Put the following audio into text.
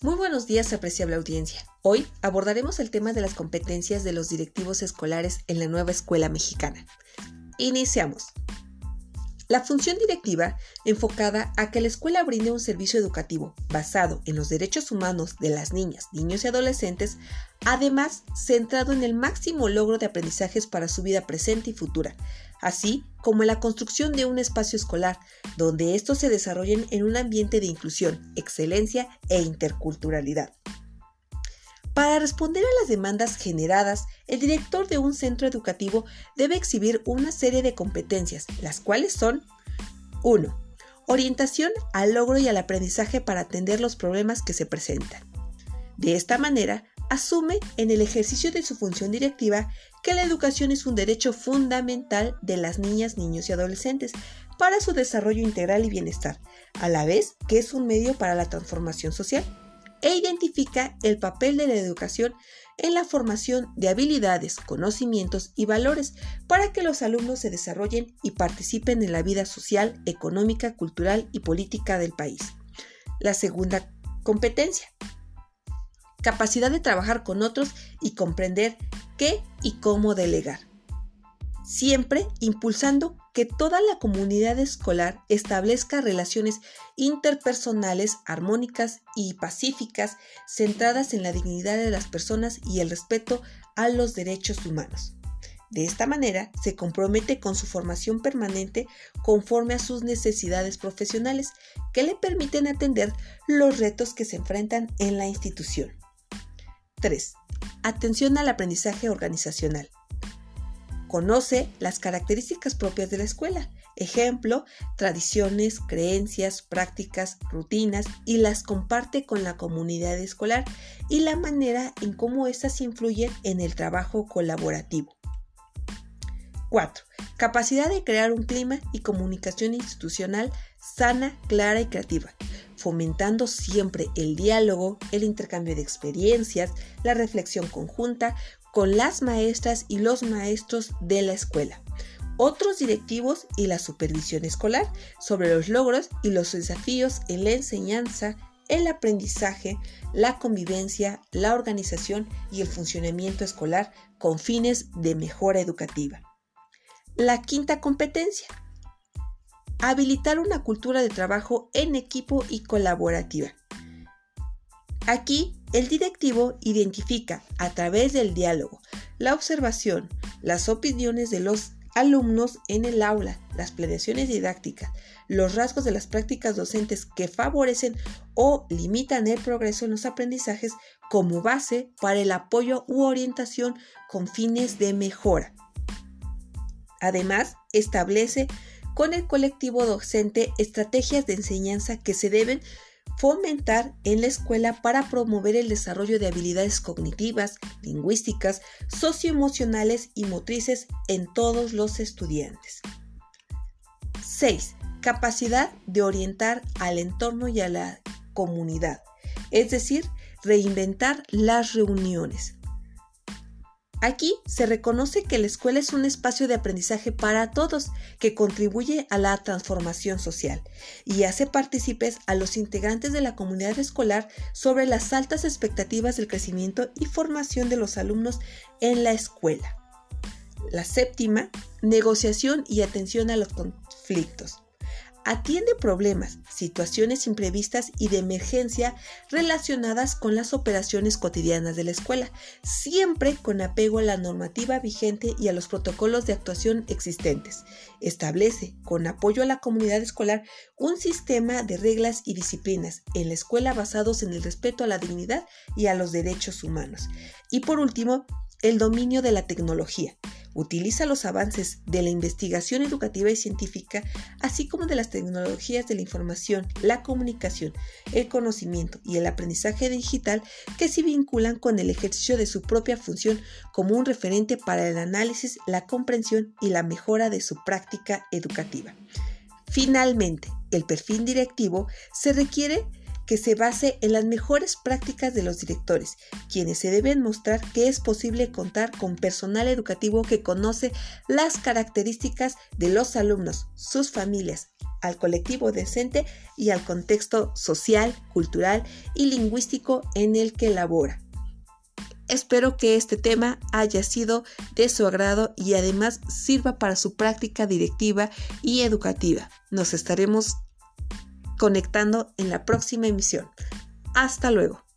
Muy buenos días, apreciable audiencia. Hoy abordaremos el tema de las competencias de los directivos escolares en la nueva escuela mexicana. Iniciamos. La función directiva, enfocada a que la escuela brinde un servicio educativo basado en los derechos humanos de las niñas, niños y adolescentes, además centrado en el máximo logro de aprendizajes para su vida presente y futura, así como en la construcción de un espacio escolar donde estos se desarrollen en un ambiente de inclusión, excelencia e interculturalidad. Para responder a las demandas generadas, el director de un centro educativo debe exhibir una serie de competencias, las cuales son 1. Orientación al logro y al aprendizaje para atender los problemas que se presentan. De esta manera, asume en el ejercicio de su función directiva que la educación es un derecho fundamental de las niñas, niños y adolescentes para su desarrollo integral y bienestar, a la vez que es un medio para la transformación social e identifica el papel de la educación en la formación de habilidades, conocimientos y valores para que los alumnos se desarrollen y participen en la vida social, económica, cultural y política del país. La segunda competencia. Capacidad de trabajar con otros y comprender qué y cómo delegar siempre impulsando que toda la comunidad escolar establezca relaciones interpersonales armónicas y pacíficas centradas en la dignidad de las personas y el respeto a los derechos humanos. De esta manera, se compromete con su formación permanente conforme a sus necesidades profesionales, que le permiten atender los retos que se enfrentan en la institución. 3. Atención al aprendizaje organizacional. Conoce las características propias de la escuela, ejemplo, tradiciones, creencias, prácticas, rutinas y las comparte con la comunidad escolar y la manera en cómo éstas influyen en el trabajo colaborativo. 4. Capacidad de crear un clima y comunicación institucional sana, clara y creativa, fomentando siempre el diálogo, el intercambio de experiencias, la reflexión conjunta, con las maestras y los maestros de la escuela, otros directivos y la supervisión escolar sobre los logros y los desafíos en la enseñanza, el aprendizaje, la convivencia, la organización y el funcionamiento escolar con fines de mejora educativa. La quinta competencia. Habilitar una cultura de trabajo en equipo y colaborativa. Aquí, el directivo identifica a través del diálogo, la observación, las opiniones de los alumnos en el aula, las planeaciones didácticas, los rasgos de las prácticas docentes que favorecen o limitan el progreso en los aprendizajes como base para el apoyo u orientación con fines de mejora. Además, establece con el colectivo docente estrategias de enseñanza que se deben fomentar en la escuela para promover el desarrollo de habilidades cognitivas, lingüísticas, socioemocionales y motrices en todos los estudiantes. 6. Capacidad de orientar al entorno y a la comunidad, es decir, reinventar las reuniones. Aquí se reconoce que la escuela es un espacio de aprendizaje para todos que contribuye a la transformación social y hace partícipes a los integrantes de la comunidad escolar sobre las altas expectativas del crecimiento y formación de los alumnos en la escuela. La séptima, negociación y atención a los conflictos. Atiende problemas, situaciones imprevistas y de emergencia relacionadas con las operaciones cotidianas de la escuela, siempre con apego a la normativa vigente y a los protocolos de actuación existentes. Establece, con apoyo a la comunidad escolar, un sistema de reglas y disciplinas en la escuela basados en el respeto a la dignidad y a los derechos humanos. Y por último, el dominio de la tecnología utiliza los avances de la investigación educativa y científica, así como de las tecnologías de la información, la comunicación, el conocimiento y el aprendizaje digital que se vinculan con el ejercicio de su propia función como un referente para el análisis, la comprensión y la mejora de su práctica educativa. Finalmente, el perfil directivo se requiere que se base en las mejores prácticas de los directores, quienes se deben mostrar que es posible contar con personal educativo que conoce las características de los alumnos, sus familias, al colectivo decente y al contexto social, cultural y lingüístico en el que labora. Espero que este tema haya sido de su agrado y además sirva para su práctica directiva y educativa. Nos estaremos conectando en la próxima emisión. Hasta luego.